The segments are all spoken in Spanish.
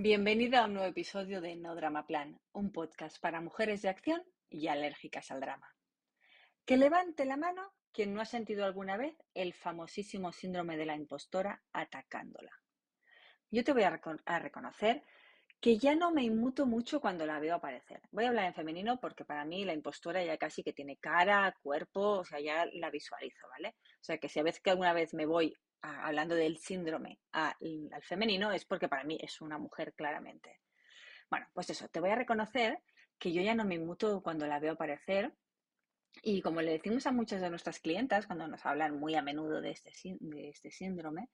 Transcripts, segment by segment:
Bienvenida a un nuevo episodio de No Drama Plan, un podcast para mujeres de acción y alérgicas al drama. Que levante la mano quien no ha sentido alguna vez el famosísimo síndrome de la impostora atacándola. Yo te voy a, a reconocer que ya no me inmuto mucho cuando la veo aparecer. Voy a hablar en femenino porque para mí la impostora ya casi que tiene cara, cuerpo, o sea, ya la visualizo, ¿vale? O sea, que si a veces que alguna vez me voy hablando del síndrome al, femenino, es porque para mí es una mujer claramente. Bueno, pues eso, te voy a reconocer que yo ya no me inmuto cuando la veo aparecer y como le decimos a muchas de nuestras clientas cuando nos hablan muy a menudo de este, de este síndrome,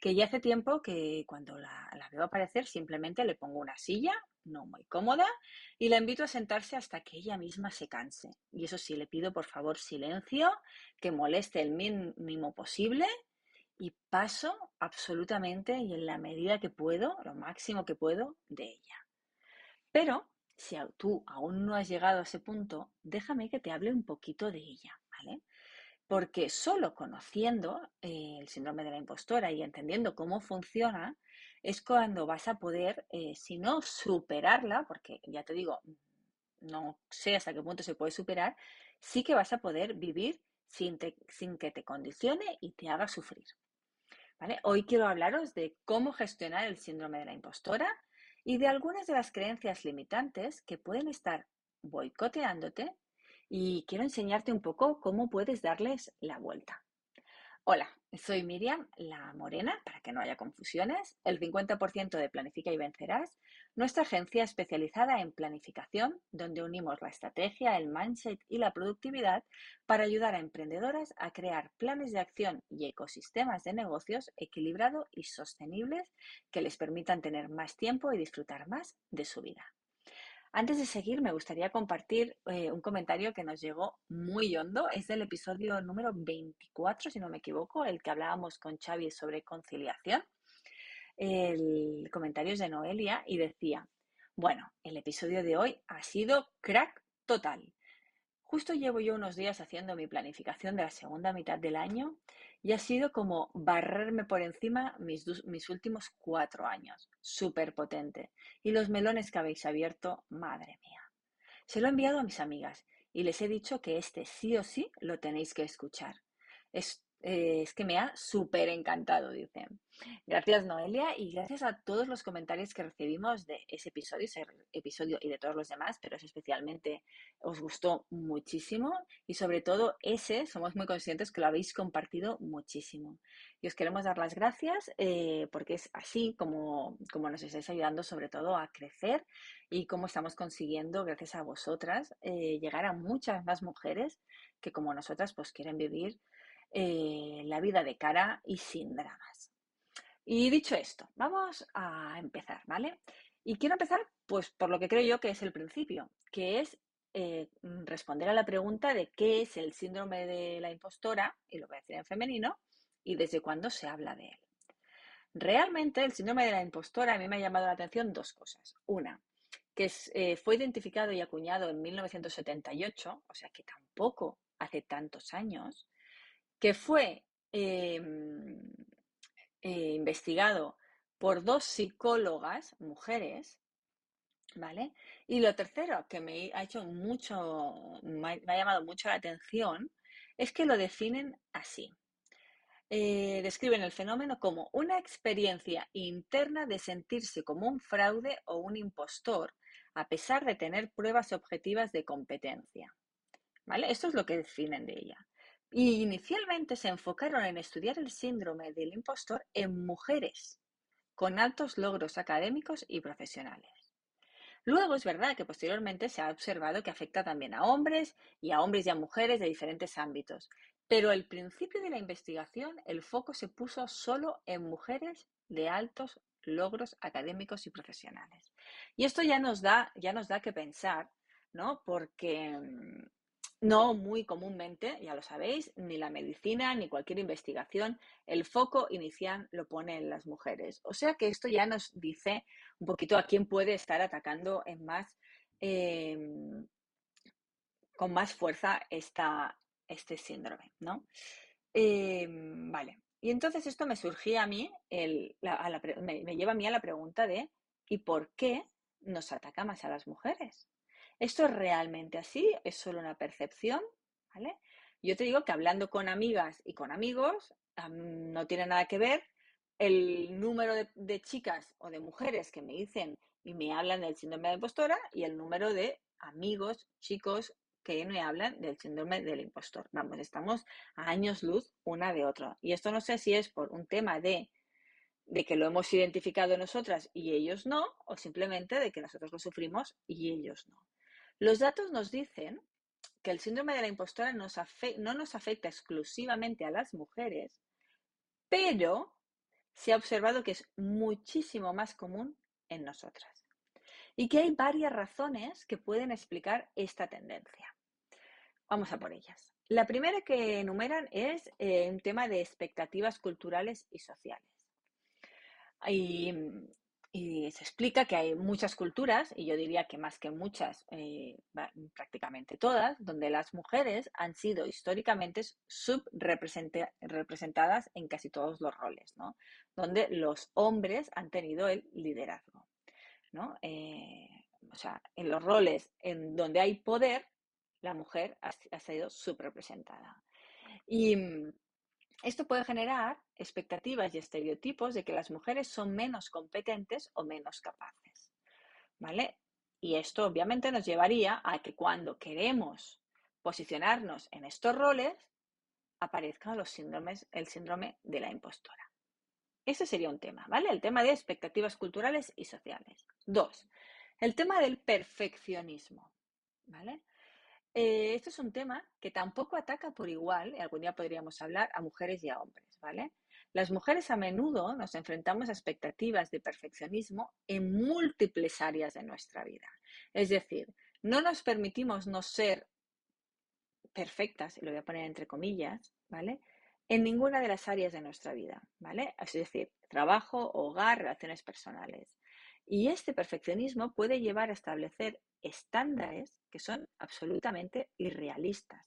que ya hace tiempo que cuando la, la, veo aparecer simplemente le pongo una silla, no muy cómoda, y la invito a sentarse hasta que ella misma se canse. Y eso sí, le pido por favor silencio, que moleste el mínimo posible y paso absolutamente y en la medida que puedo, lo máximo que puedo, de ella. Pero si tú aún no has llegado a ese punto, déjame que te hable un poquito de ella, ¿vale? Porque solo conociendo eh, el síndrome de la impostora y entendiendo cómo funciona, es cuando vas a poder, eh, si no superarla, porque ya te digo, no sé hasta qué punto se puede superar, sí que vas a poder vivir sin, sin que te condicione y te haga sufrir. Hoy quiero hablaros de cómo gestionar el síndrome de la impostora y de algunas de las creencias limitantes que pueden estar boicoteándote y quiero enseñarte un poco cómo puedes darles la vuelta. Hola, soy Miriam, la morena, para que no haya confusiones, el 50% de Planifica y Vencerás, nuestra agencia especializada en planificación, donde unimos la estrategia, el mindset y la productividad para ayudar a emprendedoras a crear planes de acción y ecosistemas de negocios equilibrados y sostenibles que les permitan tener más tiempo y disfrutar más de su vida. Antes de seguir, me gustaría compartir eh, un comentario que nos llegó muy hondo. Es del episodio número 24, si no me equivoco, el que hablábamos con Xavi sobre conciliación. El comentario es de Noelia y decía, bueno, el episodio de hoy ha sido crack total. Justo llevo yo unos días haciendo mi planificación de la segunda mitad del año y ha sido como barrerme por encima mis, mis últimos cuatro años. Súper potente. Y los melones que habéis abierto, madre mía. Se lo he enviado a mis amigas y les he dicho que este sí o sí lo tenéis que escuchar. Es eh, es que me ha súper encantado, dice. Gracias, Noelia, y gracias a todos los comentarios que recibimos de ese episodio, ese episodio y de todos los demás, pero es especialmente os gustó muchísimo y sobre todo ese, somos muy conscientes que lo habéis compartido muchísimo. Y os queremos dar las gracias eh, porque es así como, como nos estáis ayudando sobre todo a crecer y cómo estamos consiguiendo, gracias a vosotras, eh, llegar a muchas más mujeres que como nosotras pues quieren vivir eh, la vida de cara y sin dramas. Y dicho esto, vamos a empezar, ¿vale? Y quiero empezar, pues, por lo que creo yo que es el principio, que es eh, responder a la pregunta de qué es el síndrome de la impostora, y lo voy a decir en femenino, y desde cuándo se habla de él. Realmente el síndrome de la impostora a mí me ha llamado la atención dos cosas. Una, que eh, fue identificado y acuñado en 1978, o sea que tampoco hace tantos años, que fue em, eh, investigado por dos psicólogas, mujeres, ¿vale? Y lo tercero que me ha hecho mucho, me ha llamado mucho la atención, es que lo definen así. Eh, describen el fenómeno como una experiencia interna de sentirse como un fraude o un impostor, a pesar de tener pruebas objetivas de competencia. ¿Vale? Esto es lo que definen de ella. Y inicialmente se enfocaron en estudiar el síndrome del impostor en mujeres con altos logros académicos y profesionales. Luego es verdad que posteriormente se ha observado que afecta también a hombres y a hombres y a mujeres de diferentes ámbitos, pero al principio de la investigación el foco se puso solo en mujeres de altos logros académicos y profesionales. Y esto ya nos da, ya nos da que pensar, ¿no? Porque mm, no muy comúnmente, ya lo sabéis, ni la medicina ni cualquier investigación, el foco inicial lo pone en las mujeres. O sea que esto ya nos dice un poquito a quién puede estar atacando en más, em, con más fuerza esta, este síndrome, ¿no? Em, vale. Y entonces esto me surgía a mí, me lleva a mí a la pregunta de ¿y por qué nos ataca más a las mujeres? ¿Esto es realmente así? ¿Es solo una percepción? ¿Vale? Yo te digo que hablando con amigas y con amigos no tiene nada que ver el número de, chicas o de mujeres que me dicen y me hablan del síndrome de impostora y el número de amigos, chicos que me hablan del síndrome del impostor. Vamos, estamos a años luz una de otra. Y esto no sé si es por un tema de, de que lo hemos identificado nosotras y ellos no, o simplemente de que nosotros lo sufrimos y ellos no. Los datos nos dicen que el síndrome de la impostora no nos afecta exclusivamente a las mujeres, pero se ha observado que es muchísimo más común en nosotras y que hay varias razones que pueden explicar esta tendencia. Vamos a por ellas. La primera que enumeran es eh, un tema de expectativas culturales y sociales. Y y se explica que hay muchas culturas, y yo diría que más que muchas, eh, prácticamente todas, donde las mujeres han sido históricamente subrepresentadas en casi todos los roles, ¿no? Donde los hombres han tenido el liderazgo, ¿no? Eh, o sea, en los roles en donde hay poder, la mujer ha, ha sido subrepresentada. Y esto puede generar expectativas y estereotipos de que las mujeres son menos competentes o menos capaces. ¿Vale? Y esto obviamente nos llevaría a que cuando queremos posicionarnos en estos roles, aparezca los síndromes, el síndrome de la impostora. Ese sería un tema, ¿vale? El tema de expectativas culturales y sociales. Dos, el tema del perfeccionismo, ¿vale? Eh, esto es un tema que tampoco ataca por igual, algún día podríamos hablar, a mujeres y a hombres, ¿vale? Las mujeres a menudo nos enfrentamos a expectativas de perfeccionismo en múltiples áreas de nuestra vida. Es decir, no nos permitimos no ser perfectas, y lo voy a poner entre comillas, ¿vale? En ninguna de las áreas de nuestra vida, ¿vale? Es decir, trabajo, hogar, relaciones personales. Y este perfeccionismo puede llevar a establecer estándares que son absolutamente irrealistas,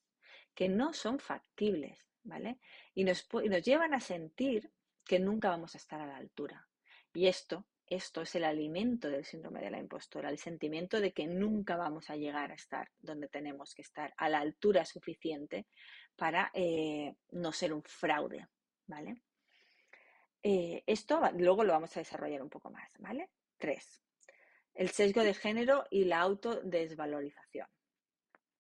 que no son factibles, ¿vale? Y nos, nos llevan a sentir que nunca vamos a estar a la altura. Y esto, esto es el alimento del síndrome de la impostora, el sentimiento de que nunca vamos a llegar a estar donde tenemos que estar, a la altura suficiente para eh, no ser un fraude, ¿vale? Eh, esto luego lo vamos a desarrollar un poco más, ¿vale? Tres, el sesgo de género y la autodesvalorización.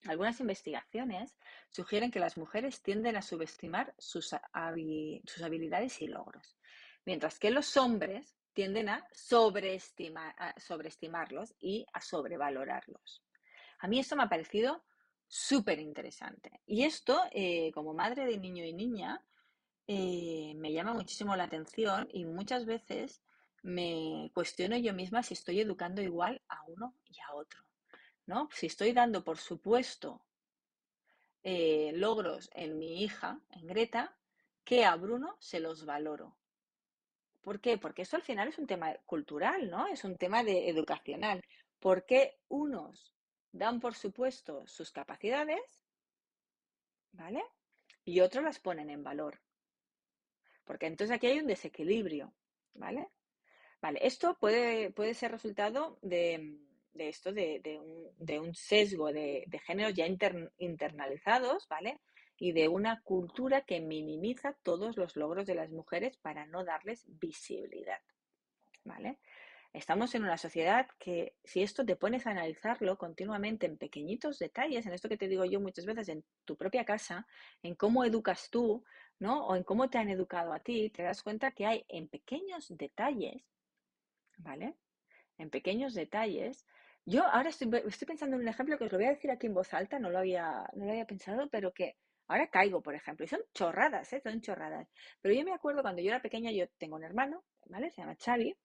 Algunas investigaciones sugieren que las mujeres tienden a subestimar sus, habilidades y logros, mientras que los hombres tienden a, sobreestimarlos y a sobrevalorarlos. A mí esto me ha parecido súper interesante. Y esto, eh, como madre de niño y niña, eh, me llama muchísimo la atención y muchas veces me cuestiono yo misma si estoy educando igual a uno y a otro, ¿no? Si estoy dando por supuesto eh, logros en mi hija, en Greta, que a Bruno se los valoro. ¿Por qué? Porque eso al final es un tema cultural, ¿no? Es un tema de educacional. Porque unos dan por supuesto sus capacidades, ¿vale? Y otros las ponen en valor. porque entonces aquí hay un desequilibrio, ¿vale? Esto puede, puede ser resultado de, esto, de, un, sesgo de, géneros ya internalizados, ¿vale? Y de una cultura que minimiza todos los logros de las mujeres para no darles visibilidad, ¿vale? Estamos en una sociedad que si esto te pones a analizarlo continuamente en pequeñitos detalles, en esto que te digo yo muchas veces en tu propia casa, en cómo educas tú, ¿no? O en cómo te han educado a ti, te das cuenta que hay en pequeños detalles, ¿vale? En pequeños detalles. Yo ahora estoy, pensando en un ejemplo que os lo voy a decir aquí en voz alta, no lo había, no lo había pensado, pero que ahora caigo, por ejemplo, y son chorradas, ¿eh? Son chorradas. Pero yo me acuerdo cuando yo era pequeña, yo tengo un hermano, ¿vale? Se llama Xavi,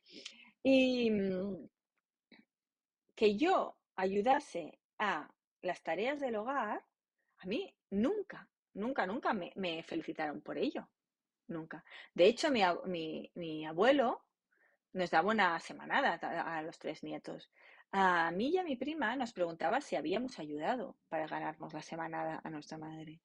y mm, que yo ayudase a las tareas del hogar, a mí nunca, nunca, nunca me, felicitaron por ello. Nunca. De hecho, mi, mi, abuelo nos daba una semanada a, los tres nietos. A mí y a mi prima nos preguntaba si habíamos ayudado para ganarnos la semanada a nuestra madre.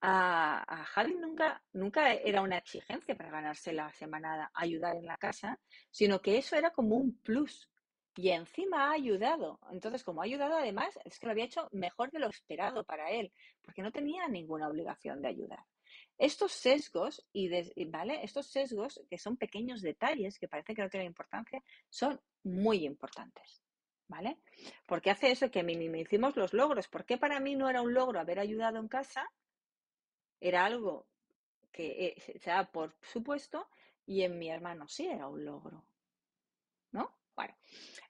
A, Javi nunca, nunca era una exigencia para ganarse la semanada ayudar en la casa, sino que eso era como un plus. Y encima ha ayudado. Entonces, como ha ayudado, además, es que lo había hecho mejor de lo esperado para él, porque no tenía ninguna obligación de ayudar. Estos sesgos, y ¿vale? Estos sesgos, que son pequeños detalles que parece que no tienen importancia, son muy importantes. ¿Vale? Porque hace eso que minimicemos los logros. ¿Por qué para mí no era un logro haber ayudado en casa? era algo que eh, se da por supuesto y en mi hermano sí era un logro. ¿No? Bueno,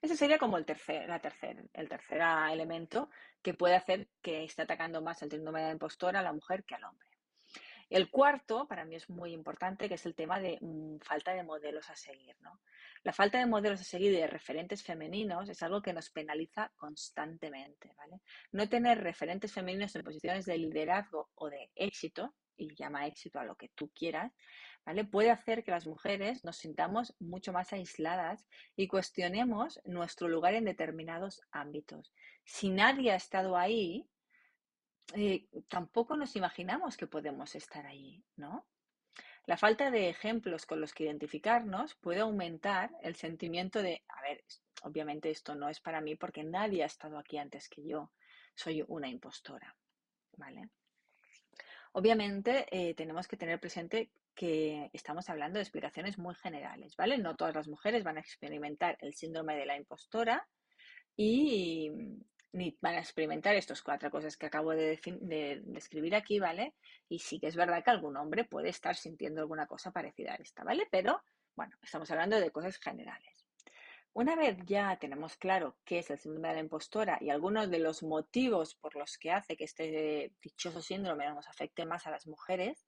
ese sería como el tercer, la tercer, el tercer elemento que puede hacer que esté atacando más el síndrome de la impostora a la mujer que al hombre. El cuarto, para mí es muy importante, que es el tema de mm, falta de modelos a seguir. La falta de modelos a seguir de referentes femeninos es algo que nos penaliza constantemente. No tener referentes femeninos en posiciones de liderazgo o de éxito, y llama éxito a lo que tú quieras, ¿vale? puede hacer que las mujeres nos sintamos mucho más aisladas y cuestionemos nuestro lugar en determinados ámbitos. Si nadie ha estado ahí, eh, tampoco nos imaginamos que podemos estar ahí, ¿no? La falta de ejemplos con los que identificarnos puede aumentar el sentimiento de, a ver, obviamente esto no es para mí porque nadie ha estado aquí antes que yo, soy una impostora, ¿vale? Obviamente eh, tenemos que tener presente que estamos hablando de explicaciones muy generales, ¿vale? No todas las mujeres van a experimentar el síndrome de la impostora y, ni van a experimentar estas cuatro cosas que acabo de, describir aquí, ¿vale? Y sí que es verdad que algún hombre puede estar sintiendo alguna cosa parecida a esta, ¿vale? Pero, bueno, estamos hablando de cosas generales. Una vez ya tenemos claro qué es el síndrome de la impostora y algunos de los motivos por los que hace que este dichoso síndrome nos afecte más a las mujeres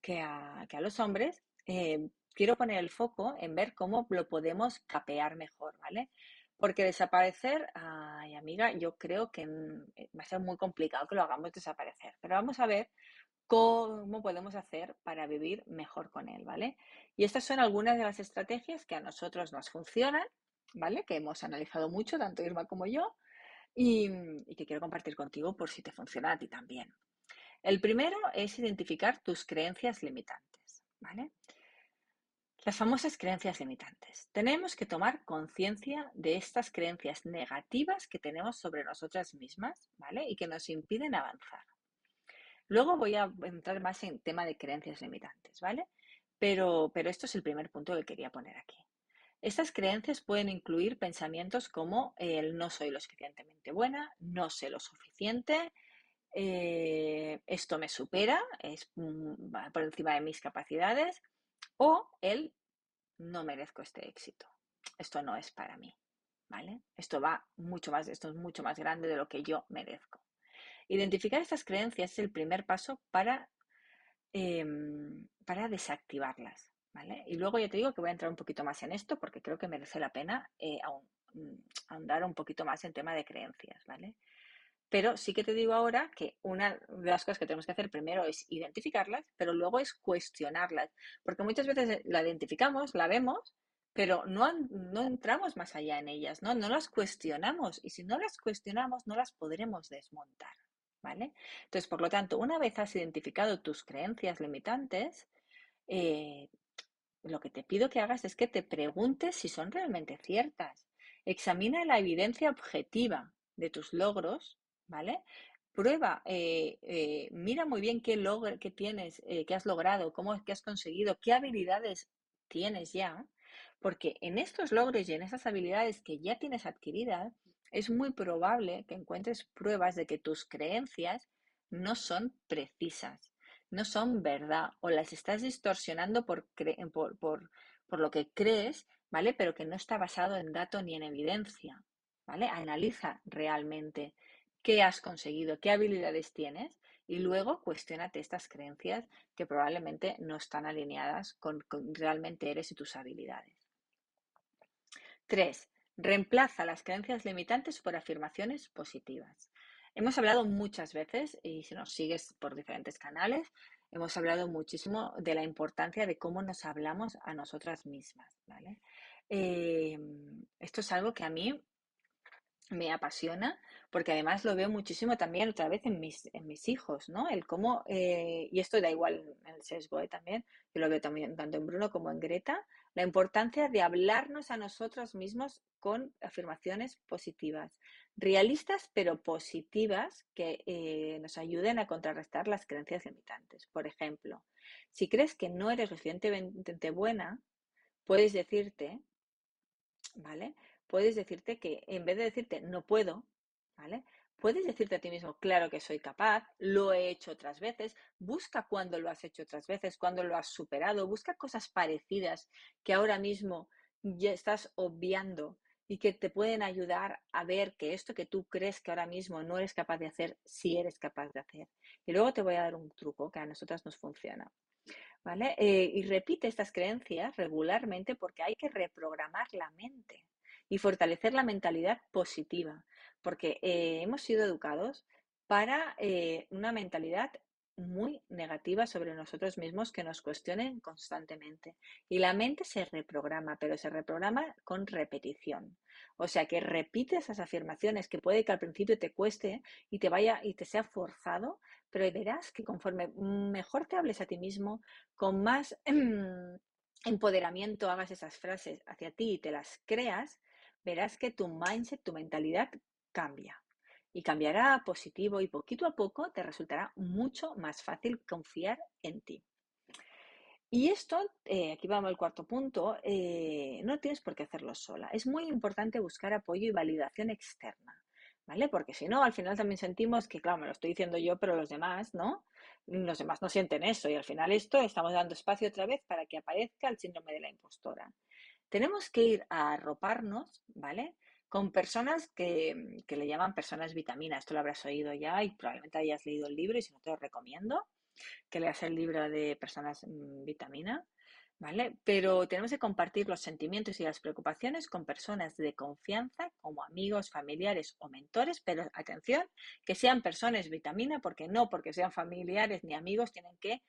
que a, los hombres, eh, quiero poner el foco en ver cómo lo podemos capear mejor, ¿vale? Porque desaparecer, ay amiga, yo creo que eh, va a ser muy complicado que lo hagamos desaparecer. Pero vamos a ver cómo podemos hacer para vivir mejor con él, ¿vale? Y estas son algunas de las estrategias que a nosotros nos funcionan, ¿vale? Que hemos analizado mucho, tanto Irma como yo, y, y que quiero compartir contigo por si te funciona a ti también. El primero es identificar tus creencias limitantes, ¿vale? Las famosas creencias limitantes. Tenemos que tomar conciencia de estas creencias negativas que tenemos sobre nosotras mismas, ¿vale? Y que nos impiden avanzar. Luego voy a entrar más en tema de creencias limitantes, ¿vale? Pero, pero esto es el primer punto que quería poner aquí. Estas creencias pueden incluir pensamientos como el no soy lo suficientemente buena, no sé lo suficiente, eh, esto me supera, es mm, por encima de mis capacidades, o el no merezco este éxito. Esto no es para mí, ¿vale? Esto va mucho más, esto es mucho más grande de lo que yo merezco. Identificar estas creencias es el primer paso para, em, para desactivarlas, ¿vale? Y luego ya te digo que voy a entrar un poquito más en esto porque creo que merece la pena eh, mm, ahondar un poquito más en tema de creencias, ¿vale? Pero sí que te digo ahora que una de las cosas que tenemos que hacer primero es identificarlas, pero luego es cuestionarlas, porque muchas veces la identificamos, la vemos, pero no, no entramos más allá en ellas, ¿no? No las cuestionamos y si no las cuestionamos no las podremos desmontar, ¿vale? Entonces, por lo tanto, una vez has identificado tus creencias limitantes, eh, lo que te pido que hagas es que te preguntes si son realmente ciertas. Examina la evidencia objetiva de tus logros, ¿vale? Prueba, eh, eh, mira muy bien qué logro que tienes, eh, qué has logrado, cómo es que has conseguido, qué habilidades tienes ya, porque en estos logros y en esas habilidades que ya tienes adquiridas, es muy probable que encuentres pruebas de que tus creencias no son precisas, no son verdad o las estás distorsionando por, por, por, por lo que crees, ¿vale? Pero que no está basado en dato ni en evidencia, ¿vale? Analiza realmente qué has conseguido, qué habilidades tienes y luego cuestionate estas creencias que probablemente no están alineadas con, realmente eres y tus habilidades. Tres, reemplaza las creencias limitantes por afirmaciones positivas. Hemos hablado muchas veces, y si nos sigues por diferentes canales, hemos hablado muchísimo de la importancia de cómo nos hablamos a nosotras mismas. Em, esto es algo que a mí me apasiona porque además lo veo muchísimo también otra vez en mis, en mis hijos, ¿no? El cómo, eh, y esto da igual en el sesgo ¿eh? también, yo lo veo también tanto en Bruno como en Greta, la importancia de hablarnos a nosotros mismos con afirmaciones positivas, realistas pero positivas que eh, nos ayuden a contrarrestar las creencias limitantes. Por ejemplo, si crees que no eres suficientemente buena, puedes decirte, ¿vale? Puedes decirte que en vez de decirte no puedo, ¿vale? Puedes decirte a ti mismo, claro que soy capaz, lo he hecho otras veces, busca cuando lo has hecho otras veces, cuando lo has superado, busca cosas parecidas que ahora mismo ya estás obviando y que te pueden ayudar a ver que esto que tú crees que ahora mismo no eres capaz de hacer, sí eres capaz de hacer. Y luego te voy a dar un truco que a nosotras nos funciona. ¿Vale? Eh, y repite estas creencias regularmente porque hay que reprogramar la mente y fortalecer la mentalidad positiva, porque eh, hemos sido educados para eh, una mentalidad muy negativa sobre nosotros mismos que nos cuestionen constantemente. Y la mente se reprograma, pero se reprograma con repetición. O sea que repite esas afirmaciones que puede que al principio te cueste y te vaya y te sea forzado, pero verás que conforme mejor te hables a ti mismo, con más empoderamiento hagas esas frases hacia ti y te las creas, verás que tu mindset, tu mentalidad cambia y cambiará a positivo y poquito a poco te resultará mucho más fácil confiar en ti. Y esto, eh, aquí vamos al cuarto punto, eh, no tienes por qué hacerlo sola. Es muy importante buscar apoyo y validación externa, ¿vale? Porque si no, al final también sentimos que, claro, me lo estoy diciendo yo, pero los demás, ¿no? Los demás no sienten eso y al final esto estamos dando espacio otra vez para que aparezca el síndrome de la impostora. Tenemos que ir a arroparnos, ¿vale? con personas que, le llaman personas vitamina. Esto lo habrás oído ya y probablemente hayas leído el libro y si no te lo recomiendo que leas el libro de personas mm, vitamina. ¿Vale? Pero tenemos que compartir los sentimientos y las preocupaciones con personas de confianza, como amigos, familiares o mentores, pero atención, que sean personas vitamina, porque no porque sean familiares ni amigos tienen que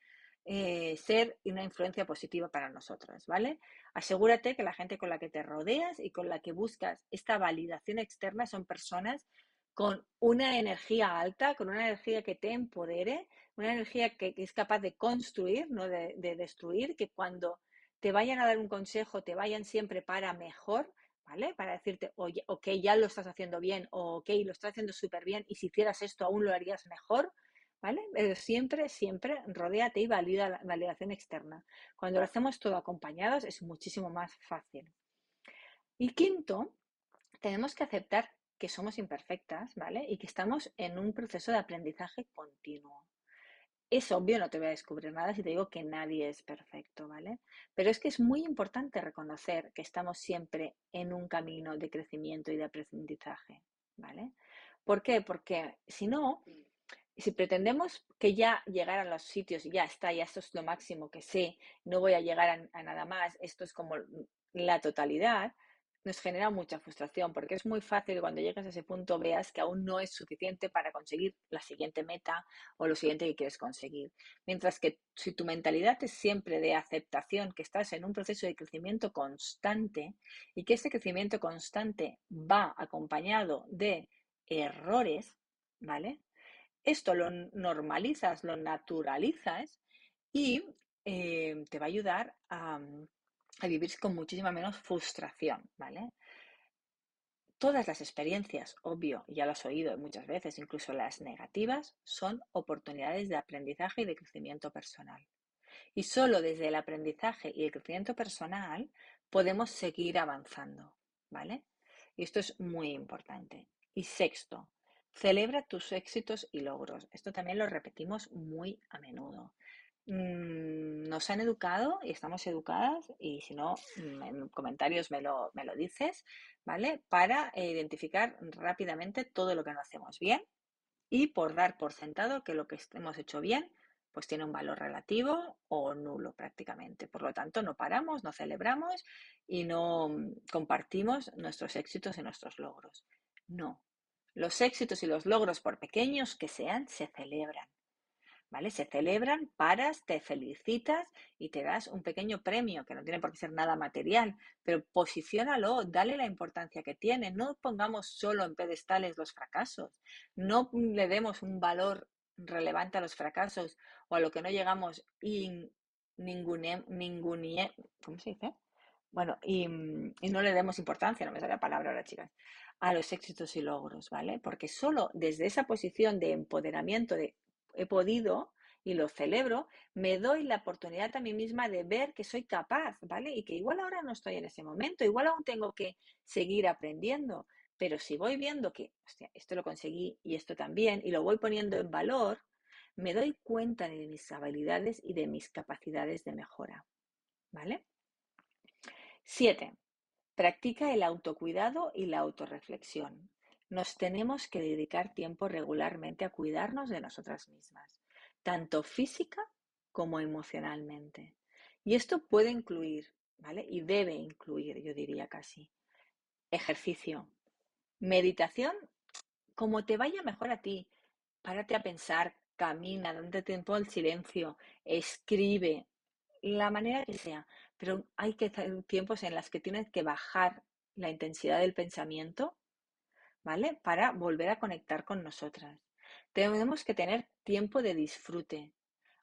eh, ser una influencia positiva para nosotras, ¿vale? Asegúrate que la gente con la que te rodeas y con la que buscas esta validación externa son personas con una energía alta, con una energía que te empodere, una energía que, es capaz de construir, no de, destruir, que cuando te vayan a dar un consejo, te vayan siempre para mejor, ¿vale? Para decirte, oye, ok, ya lo estás haciendo bien, o ok, lo estás haciendo súper bien, y si hicieras esto aún lo harías mejor, ¿vale? Pero siempre, siempre rodéate y valida la validación externa. Cuando lo hacemos todo acompañados es muchísimo más fácil. Y quinto, tenemos que aceptar que somos imperfectas, ¿vale? Y que estamos en un proceso de aprendizaje continuo. Es obvio, no te voy a descubrir nada si te digo que nadie es perfecto, ¿vale? Pero es que es muy importante reconocer que estamos siempre en un camino de crecimiento y de aprendizaje, ¿vale? ¿Por qué? Porque si no, si pretendemos que ya llegar a los sitios, ya está, ya esto es lo máximo que sé, no voy a llegar a, nada más, esto es como la totalidad, nos genera mucha frustración porque es muy fácil cuando llegas a ese punto veas que aún no es suficiente para conseguir la siguiente meta o lo siguiente que quieres conseguir. Mientras que si tu mentalidad es siempre de aceptación, que estás en un proceso de crecimiento constante y que ese crecimiento constante va acompañado de errores, ¿vale? Esto lo normalizas, lo naturalizas y eh, te va a ayudar a, a vivir con muchísima menos frustración, ¿vale? Todas las experiencias, obvio, ya lo has oído muchas veces, incluso las negativas, son oportunidades de aprendizaje y de crecimiento personal. Y solo desde el aprendizaje y el crecimiento personal podemos seguir avanzando, ¿vale? Y esto es muy importante. Y sexto, celebra tus éxitos y logros. Esto también lo repetimos muy a menudo. Mm, nos han educado y estamos educadas, y si no, mm, en comentarios me lo, me lo dices, ¿vale? Para identificar rápidamente todo lo que no hacemos bien y por dar por sentado que lo que hemos hecho bien pues tiene un valor relativo o nulo prácticamente. Por lo tanto, no paramos, no celebramos y no mm, compartimos nuestros éxitos y nuestros logros. No. Los éxitos y los logros, por pequeños que sean, se celebran. ¿vale? Se celebran, paras, te felicitas y te das un pequeño premio, que no tiene por qué ser nada material, pero posiciónalo, dale la importancia que tiene. No pongamos solo en pedestales los fracasos, no le demos un valor relevante a los fracasos o a lo que no llegamos y ningune, ¿cómo se dice? Bueno, y, y, no le demos importancia, no me sale la palabra ahora, chicas, a los éxitos y logros, ¿vale? Porque solo desde esa posición de empoderamiento, de he podido y lo celebro, me doy la oportunidad a mí misma de ver que soy capaz, ¿vale? Y que igual ahora no estoy en ese momento, igual aún tengo que seguir aprendiendo, pero si voy viendo que esto lo conseguí y esto también, y lo voy poniendo en valor, me doy cuenta de mis habilidades y de mis capacidades de mejora, ¿vale? Siete, practica el autocuidado y la autorreflexión. Nos tenemos que dedicar tiempo regularmente a cuidarnos de nosotras mismas, tanto física como emocionalmente. Y esto puede incluir, ¿vale? Y debe incluir, yo diría casi, ejercicio, meditación, como te vaya mejor a ti. Párate a pensar, camina, date tiempo al silencio, escribe, la manera que sea. Pero hay que tiempos en los que tienes que bajar la intensidad del pensamiento ¿vale? Para volver a conectar con nosotras. Tenemos que tener tiempo de disfrute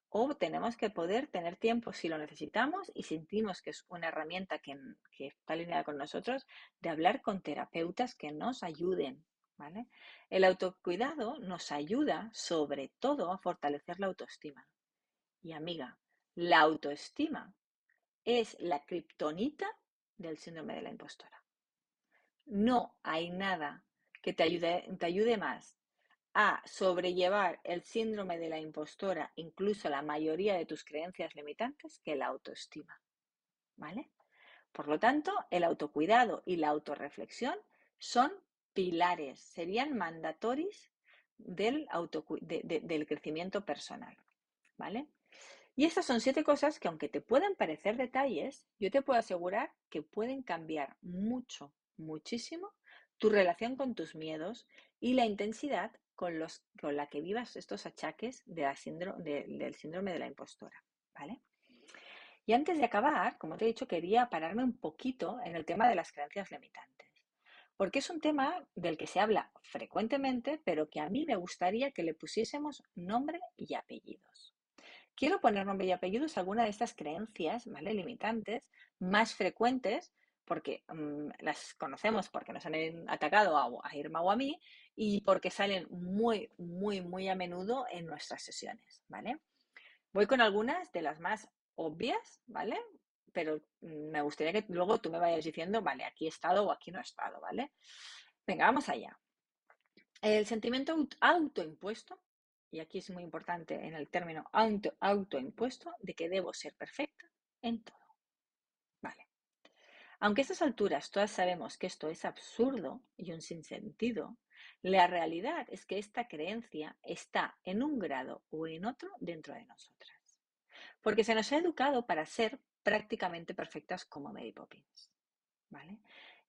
o tenemos que poder tener tiempo si lo necesitamos y sentimos que es una herramienta que, está alineada con nosotros, de hablar con terapeutas que nos ayuden. ¿vale? El autocuidado nos ayuda sobre todo a fortalecer la autoestima. Y amiga, la autoestima es la kriptonita del síndrome de la impostora. No hay nada que te ayude, te ayude más a sobrellevar el síndrome de la impostora, incluso la mayoría de tus creencias limitantes, que la autoestima. ¿Vale? Por lo tanto, el autocuidado y la autorreflexión son pilares, serían mandatorios del, del crecimiento personal. ¿Vale? Y estas son siete cosas que aunque te puedan parecer detalles, yo te puedo asegurar que pueden cambiar mucho, muchísimo tu relación con tus miedos y la intensidad con, la que vivas estos achaques de del síndrome de la impostora. ¿vale? Y antes de acabar, como te he dicho, quería pararme un poquito en el tema de las creencias limitantes, porque es un tema del que se habla frecuentemente, pero que a mí me gustaría que le pusiésemos nombre y apellidos. Quiero poner nombre y apellidos a alguna de estas creencias ¿vale? limitantes más frecuentes porque mm, las conocemos porque nos han atacado a, Irma o a mí y porque salen muy, muy, muy a menudo en nuestras sesiones, ¿vale? Voy con algunas de las más obvias, ¿vale? Pero mm, me gustaría que luego tú me vayas diciendo, vale, aquí he estado o aquí no he estado, ¿vale? Venga, vamos allá. El sentimiento autoimpuesto, y aquí es muy importante en el término auto, autoimpuesto, de que debo ser perfecta en todo. Aunque a estas alturas todas sabemos que esto es absurdo y un sinsentido, la realidad es que esta creencia está en un grado o en otro dentro de nosotras. Porque se nos ha educado para ser prácticamente perfectas como Mary Poppins. ¿vale?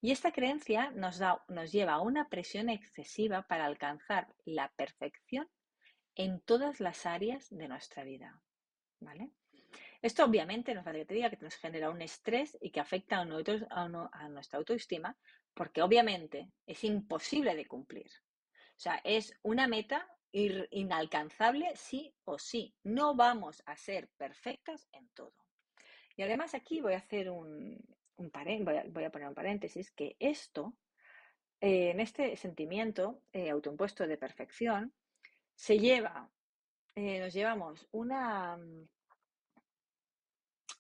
Y esta creencia nos, da, nos lleva a una presión excesiva para alcanzar la perfección en todas las áreas de nuestra vida. ¿vale? Esto obviamente nos diga que nos genera un estrés y que afecta a, a nuestra autoestima porque obviamente es imposible de cumplir. O sea, es una meta inalcanzable sí o sí. No vamos a ser perfectas en todo. Y además aquí voy a hacer un, un voy, a, poner un paréntesis, que esto, eh, en este sentimiento eh, autoimpuesto de perfección, se lleva, eh, nos llevamos una,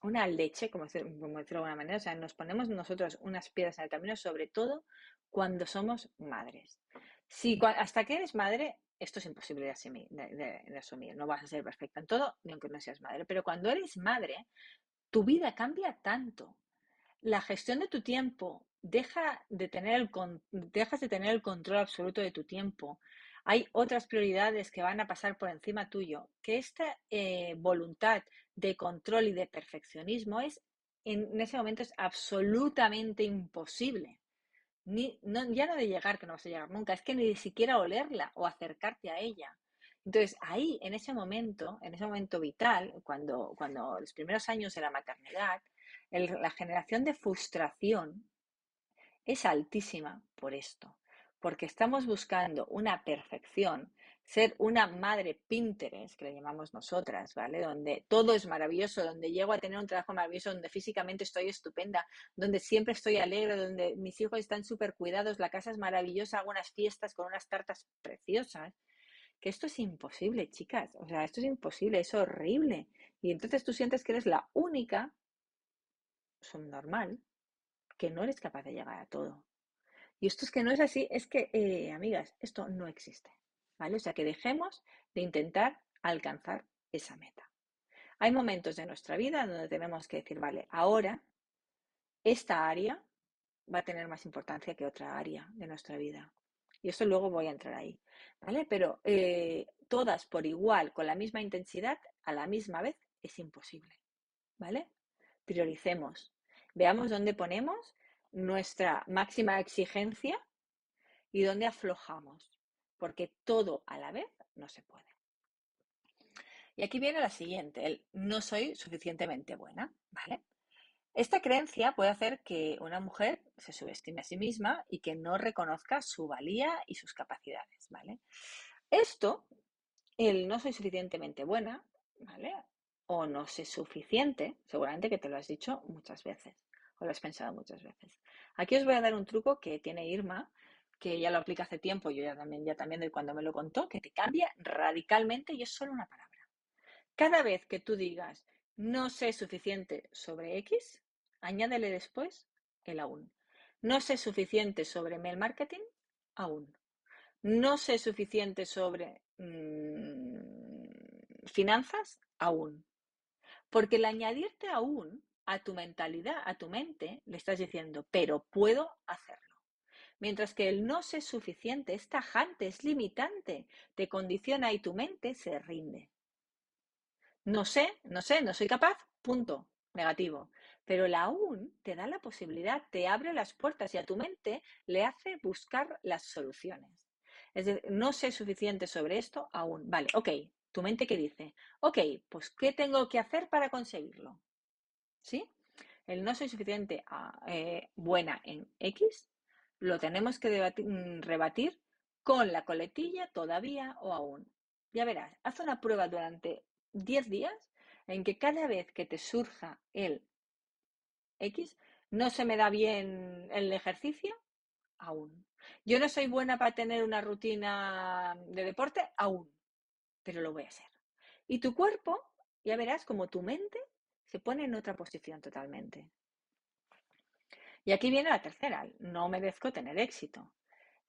una leche, como, decirlo de alguna manera, o sea, nos ponemos nosotros unas piedras en el camino, sobre todo cuando somos madres. Si hasta que eres madre, esto es imposible de, asumir, no vas a ser perfecta en todo, ni aunque no seas madre, pero cuando eres madre, tu vida cambia tanto. La gestión de tu tiempo, deja de tener el, dejas de tener el control absoluto de tu tiempo. Hay otras prioridades que van a pasar por encima tuyo, que esta eh, voluntad de control y de perfeccionismo es en ese momento es absolutamente imposible ni, ya no de llegar, que no vas a llegar nunca, es que ni siquiera olerla o acercarte a ella. Entonces, ahí, en ese momento, en ese momento vital, cuando, cuando los primeros años de la maternidad, la generación de frustración es altísima por esto, porque estamos buscando una perfección ser una madre Pinterest, que le llamamos nosotras, ¿vale? Donde todo es maravilloso, donde llego a tener un trabajo maravilloso, donde físicamente estoy estupenda, donde siempre estoy alegre, donde mis hijos están súper cuidados, la casa es maravillosa, hago unas fiestas con unas tartas preciosas. Que esto es imposible, chicas. O sea, esto es imposible, es horrible. Y entonces tú sientes que eres la única, normal, que no eres capaz de llegar a todo. Y esto es que no es así, es que, eh, amigas, esto no existe. ¿vale? O sea, que dejemos de intentar alcanzar esa meta. Hay momentos de nuestra vida donde tenemos que decir, vale, ahora esta área va a tener más importancia que otra área de nuestra vida. Y eso luego voy a entrar ahí, ¿vale? Pero eh, todas por igual, con la misma intensidad, a la misma vez, es imposible, ¿vale? Prioricemos. Veamos dónde ponemos nuestra máxima exigencia y dónde aflojamos porque todo a la vez no se puede. Y aquí viene la siguiente, el no soy suficientemente buena, ¿vale? Esta creencia puede hacer que una mujer se subestime a sí misma y que no reconozca su valía y sus capacidades, ¿vale? Esto, el no soy suficientemente buena, ¿vale? O no sé suficiente, seguramente que te lo has dicho muchas veces o lo has pensado muchas veces. Aquí os voy a dar un truco que tiene Irma, que ya lo aplica hace tiempo, yo ya también, ya también de cuando me lo contó, que te cambia radicalmente y es solo una palabra. Cada vez que tú digas no sé suficiente sobre X, añádele después el aún. No sé suficiente sobre mail marketing, aún. No sé suficiente sobre mm, finanzas, aún. Porque el añadirte aún a tu mentalidad, a tu mente, le estás diciendo, pero puedo hacerlo. Mientras que el no sé suficiente es tajante, es limitante, te condiciona y tu mente se rinde. No sé, no sé, no soy capaz, punto, negativo. Pero el aún te da la posibilidad, te abre las puertas y a tu mente le hace buscar las soluciones. Es decir, no sé suficiente sobre esto aún. Vale, ok, tu mente que dice, ok, pues ¿qué tengo que hacer para conseguirlo? ¿Sí? El no soy suficiente ah, eh, buena en X lo tenemos que mm, rebatir con la coletilla todavía o aún. Ya verás, haz una prueba durante 10 días en que cada vez que te surja el X, no se me da bien el ejercicio, aún. Yo no soy buena para tener una rutina de deporte, aún, pero lo voy a hacer. Y tu cuerpo, ya verás como tu mente pone en otra posición totalmente. Y aquí viene la tercera, no merezco tener éxito.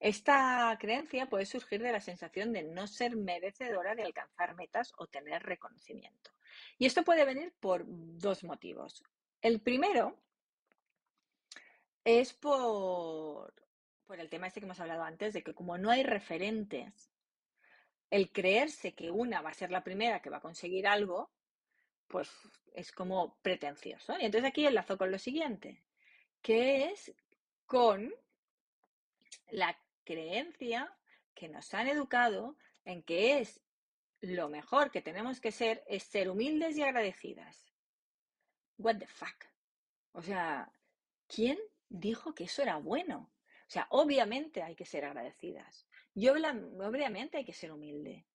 Esta creencia puede surgir de la sensación de no ser merecedora de alcanzar metas o tener reconocimiento. Y esto puede venir por dos motivos. El primero es por, por el tema este que hemos hablado antes, de que como no hay referentes, el creerse que una va a ser la primera que va a conseguir algo, pues es como pretencioso. Y entonces aquí enlazo con lo siguiente que es con la creencia que nos han educado en que es lo mejor que tenemos que ser es ser humildes y agradecidas. What the fuck? O sea, ¿quién dijo que eso era bueno? O sea, obviamente hay que ser agradecidas. Y obviamente hay que ser humilde.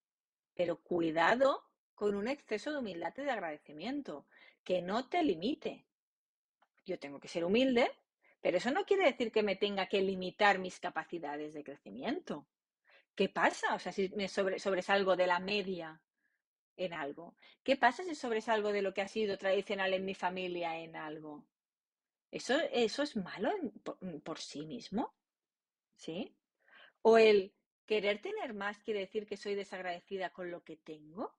pero cuidado con un exceso de humildad y de agradecimiento, que no te limite. Yo tengo que ser humilde, pero eso no quiere decir que me tenga que limitar mis capacidades de crecimiento. ¿Qué pasa? O sea, si me sobresalgo de la media en algo. ¿Qué pasa si sobresalgo de lo que ha sido tradicional en mi familia en algo? ¿Eso, eso es malo por, sí mismo? ¿Sí? ¿O el querer tener más quiere decir que soy desagradecida con lo que tengo?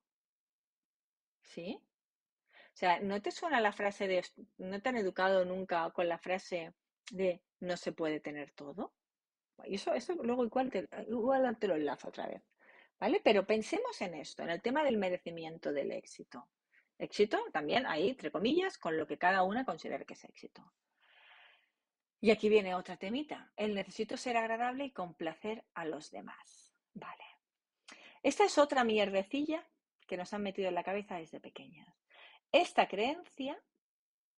¿Sí? O sea, ¿no te suena la frase de, no te han educado nunca con la frase de no se puede tener todo? Y eso, eso luego igual te, igual te lo enlazo otra vez. ¿Vale? Pero pensemos en esto, en el tema del merecimiento del éxito. Éxito también ahí, entre comillas, con lo que cada una considere que es éxito. Y aquí viene otra temita. El necesito ser agradable y complacer a los demás. Vale. Esta es otra mierdecilla que nos han metido en la cabeza desde pequeñas. Esta creencia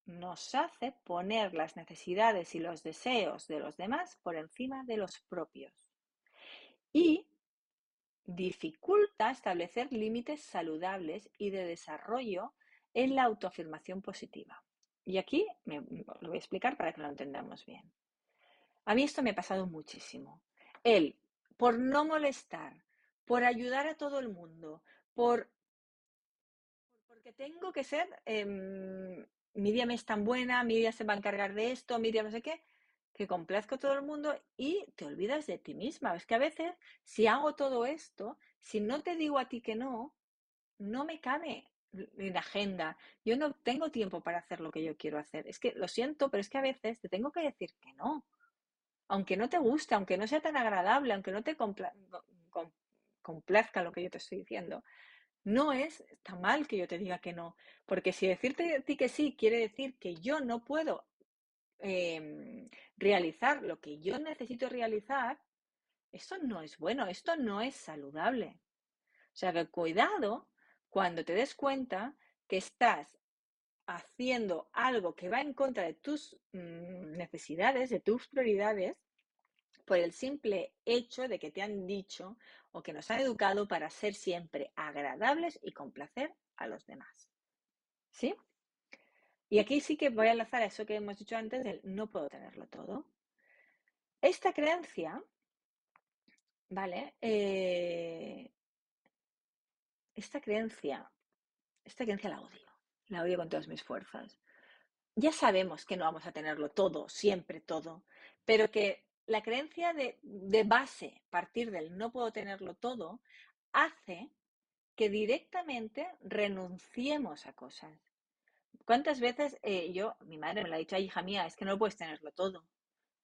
nos hace poner las necesidades y los deseos de los demás por encima de los propios. Y dificulta establecer límites saludables y de desarrollo en la autoafirmación positiva. Y aquí me, lo voy a explicar para que lo entendamos bien. A mí esto me ha pasado muchísimo. Él, por no molestar, por ayudar a todo el mundo, por porque tengo que ser, eh, Miriam es tan buena, Miriam se va a encargar de esto, Miriam no sé qué, que complazco a todo el mundo y te olvidas de ti misma. Es que a veces, si hago todo esto, si no te digo a ti que no, no me cabe en agenda. Yo no tengo tiempo para hacer lo que yo quiero hacer. Es que lo siento, pero es que a veces te tengo que decir que no. Aunque no te guste, aunque no sea tan agradable, aunque no te complazca lo que yo te estoy diciendo. No es tan mal que yo te diga que no, porque si decirte ti que sí quiere decir que yo no puedo Em, realizar lo que yo necesito realizar, esto no es bueno, esto no es saludable. O sea que cuidado cuando te des cuenta que estás haciendo algo que va en contra de tus mm, necesidades, de tus prioridades, por el simple hecho de que te han dicho o que nos han educado para ser siempre agradables y complacer a los demás. ¿Sí? Y aquí sí que voy a enlazar a eso que hemos dicho antes del no puedo tenerlo todo. Esta creencia, ¿vale? Eh, esta creencia, esta creencia la odio, la odio con todas mis fuerzas. Ya sabemos que no vamos a tenerlo todo, siempre todo, pero que la creencia de, de base, partir del no puedo tenerlo todo, hace que directamente renunciemos a cosas. ¿Cuántas veces eh, yo, mi madre me lo ha dicho, hija mía, es que no puedes tenerlo todo,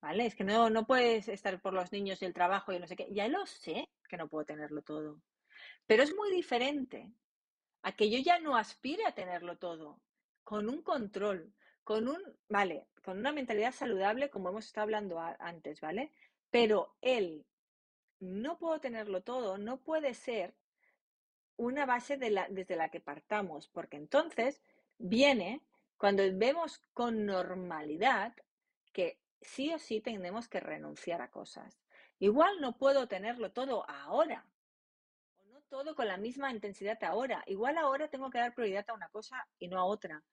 ¿vale? Es que no, no puedes estar por los niños y el trabajo y no sé qué. Ya lo sé que no puedo tenerlo todo. Pero es muy diferente a que yo ya no aspire a tenerlo todo, con un control, con un, vale, con una mentalidad saludable, como hemos estado hablando antes, ¿vale? Pero él, no puedo tenerlo todo, no puede ser una base desde la que partamos, porque entonces viene cuando vemos con normalidad que sí o sí tenemos que renunciar a cosas. Igual no puedo tenerlo todo ahora, o no todo con la misma intensidad ahora. Igual ahora tengo que dar prioridad a una cosa y no a otra,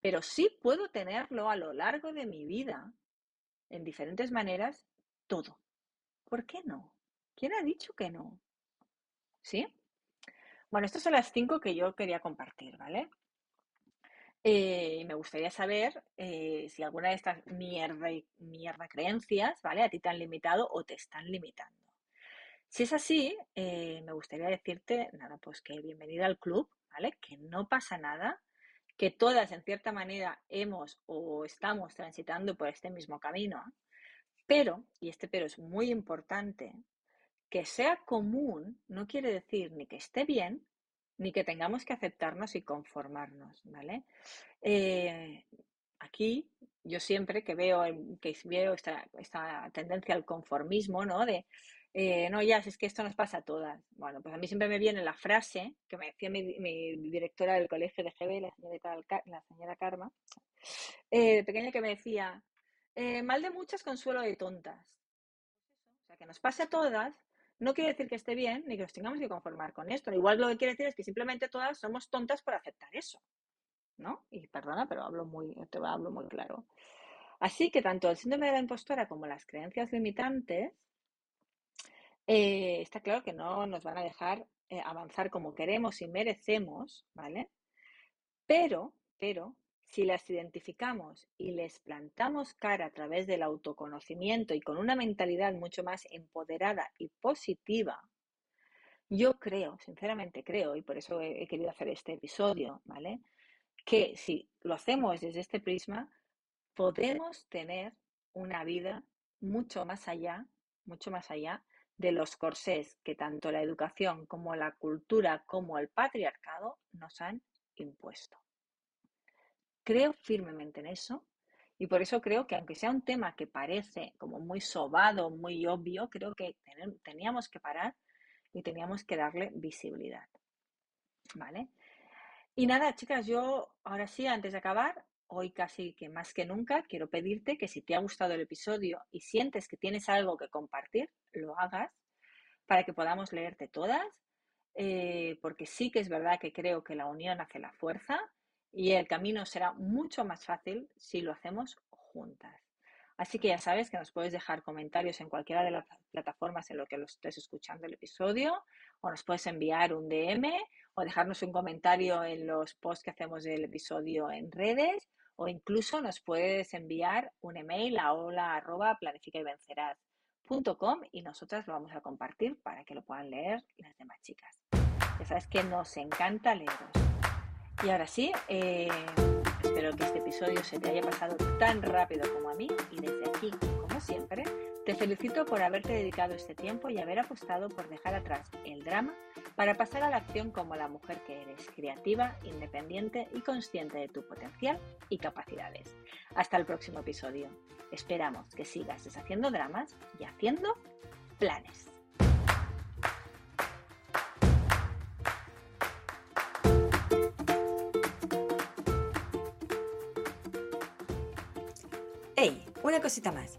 pero sí puedo tenerlo a lo largo de mi vida, en diferentes maneras, todo. ¿Por qué no? ¿Quién ha dicho que no? ¿Sí? Bueno, estas son las cinco que yo quería compartir, ¿vale? Eh, me gustaría saber eh, si alguna de estas mierda, mierda creencias, ¿vale? A ti te han limitado o te están limitando. Si es así, eh, me gustaría decirte, nada, pues que bienvenida al club, ¿vale? Que no pasa nada, que todas en cierta manera hemos o estamos transitando por este mismo camino, pero, y este pero es muy importante, que sea común no quiere decir ni que esté bien, ni que tengamos que aceptarnos y conformarnos, ¿vale? Eh, aquí yo siempre que veo, que veo esta, tendencia al conformismo, ¿no? De, eh, no, ya, es que esto nos pasa a todas. Bueno, pues a mí siempre me viene la frase que me decía mi, directora del colegio de GB, la señora, la señora Karma, eh, pequeña que me decía, mal de muchas, consuelo de tontas. O sea, que nos pasa a todas, no quiere decir que esté bien ni que nos tengamos que conformar con esto. Igual lo que quiere decir es que simplemente todas somos tontas por aceptar eso. ¿No? Y perdona, pero hablo muy, te hablo muy claro. Así que tanto el síndrome de la impostora como las creencias limitantes, eh, está claro que no nos van a dejar eh, avanzar como queremos y merecemos, ¿vale? Pero, pero, si las identificamos y les plantamos cara a través del autoconocimiento y con una mentalidad mucho más empoderada y positiva, yo creo, sinceramente creo, y por eso he, querido hacer este episodio, ¿vale? Que si lo hacemos desde este prisma, podemos tener una vida mucho más allá, mucho más allá de los corsés que tanto la educación como la cultura como el patriarcado nos han impuesto. Creo firmemente en eso y por eso creo que aunque sea un tema que parece como muy sobado, muy obvio, creo que teníamos que parar y teníamos que darle visibilidad. ¿Vale? Y nada, chicas, yo ahora sí, antes de acabar, hoy casi que más que nunca, quiero pedirte que si te ha gustado el episodio y sientes que tienes algo que compartir, lo hagas para que podamos leerte todas, eh, porque sí que es verdad que creo que la unión hace la fuerza y el camino será mucho más fácil si lo hacemos juntas. Así que ya sabes que nos puedes dejar comentarios en cualquiera de las plataformas en lo que lo estés escuchando el episodio, o nos puedes enviar un DM, o dejarnos un comentario en los posts que hacemos del episodio en redes, o incluso nos puedes enviar un email a hola y vencerás.com y nosotras lo vamos a compartir para que lo puedan leer las demás chicas. Ya sabes que nos encanta leeros. Y ahora sí, eh, espero que este episodio se te haya pasado tan rápido como a mí y desde aquí, siempre, te felicito por haberte dedicado este tiempo y haber apostado por dejar atrás el drama para pasar a la acción como la mujer que eres, creativa, independiente y consciente de tu potencial y capacidades. Hasta el próximo episodio. Esperamos que sigas deshaciendo dramas y haciendo planes. Una cosita más.